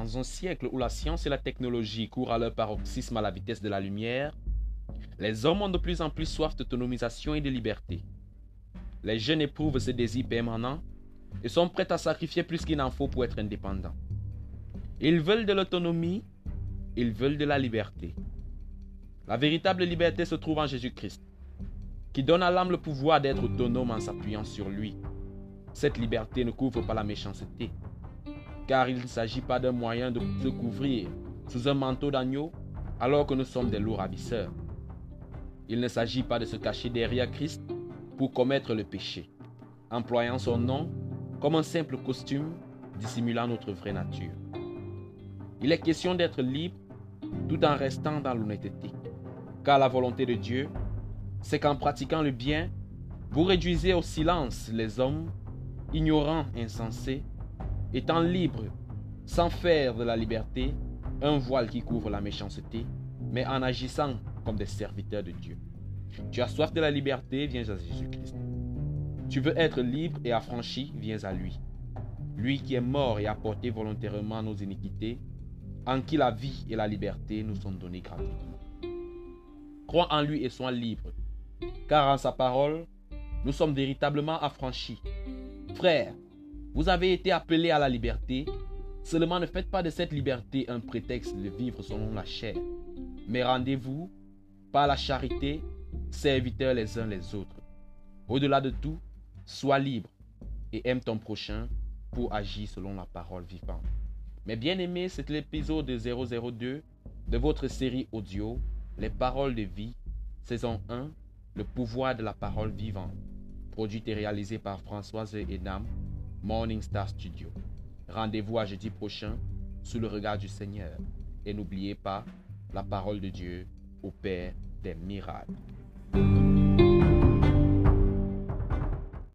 Dans un siècle où la science et la technologie courent à leur paroxysme à la vitesse de la lumière, les hommes ont de plus en plus soif d'autonomisation et de liberté. Les jeunes éprouvent ce désir permanent et sont prêts à sacrifier plus qu'il n'en faut pour être indépendants. Ils veulent de l'autonomie, ils veulent de la liberté. La véritable liberté se trouve en Jésus-Christ, qui donne à l'âme le pouvoir d'être autonome en s'appuyant sur lui. Cette liberté ne couvre pas la méchanceté, car il ne s'agit pas d'un moyen de se couvrir sous un manteau d'agneau alors que nous sommes des lourds ravisseurs. Il ne s'agit pas de se cacher derrière Christ pour commettre le péché, employant son nom comme un simple costume dissimulant notre vraie nature. Il est question d'être libre tout en restant dans l'honnêteté, car la volonté de Dieu, c'est qu'en pratiquant le bien, vous réduisez au silence les hommes, ignorants, insensés, étant libres, sans faire de la liberté un voile qui couvre la méchanceté, mais en agissant comme des serviteurs de Dieu. Tu as soif de la liberté, viens à Jésus-Christ. Tu veux être libre et affranchi, viens à lui. Lui qui est mort et a porté volontairement nos iniquités, en qui la vie et la liberté nous sont données gratuitement. Crois en lui et sois libre, car en sa parole, nous sommes véritablement affranchis. Frères, vous avez été appelés à la liberté, seulement ne faites pas de cette liberté un prétexte de vivre selon la chair, mais rendez-vous, par la charité, serviteurs les uns les autres. Au-delà de tout, Sois libre et aime ton prochain pour agir selon la parole vivante. Mes bien-aimés, c'est l'épisode 002 de votre série audio Les paroles de vie, saison 1, le pouvoir de la parole vivante, produit et réalisé par Françoise Edam, Morning Star Studio. Rendez-vous à jeudi prochain sous le regard du Seigneur. Et n'oubliez pas, la parole de Dieu au Père des miracles.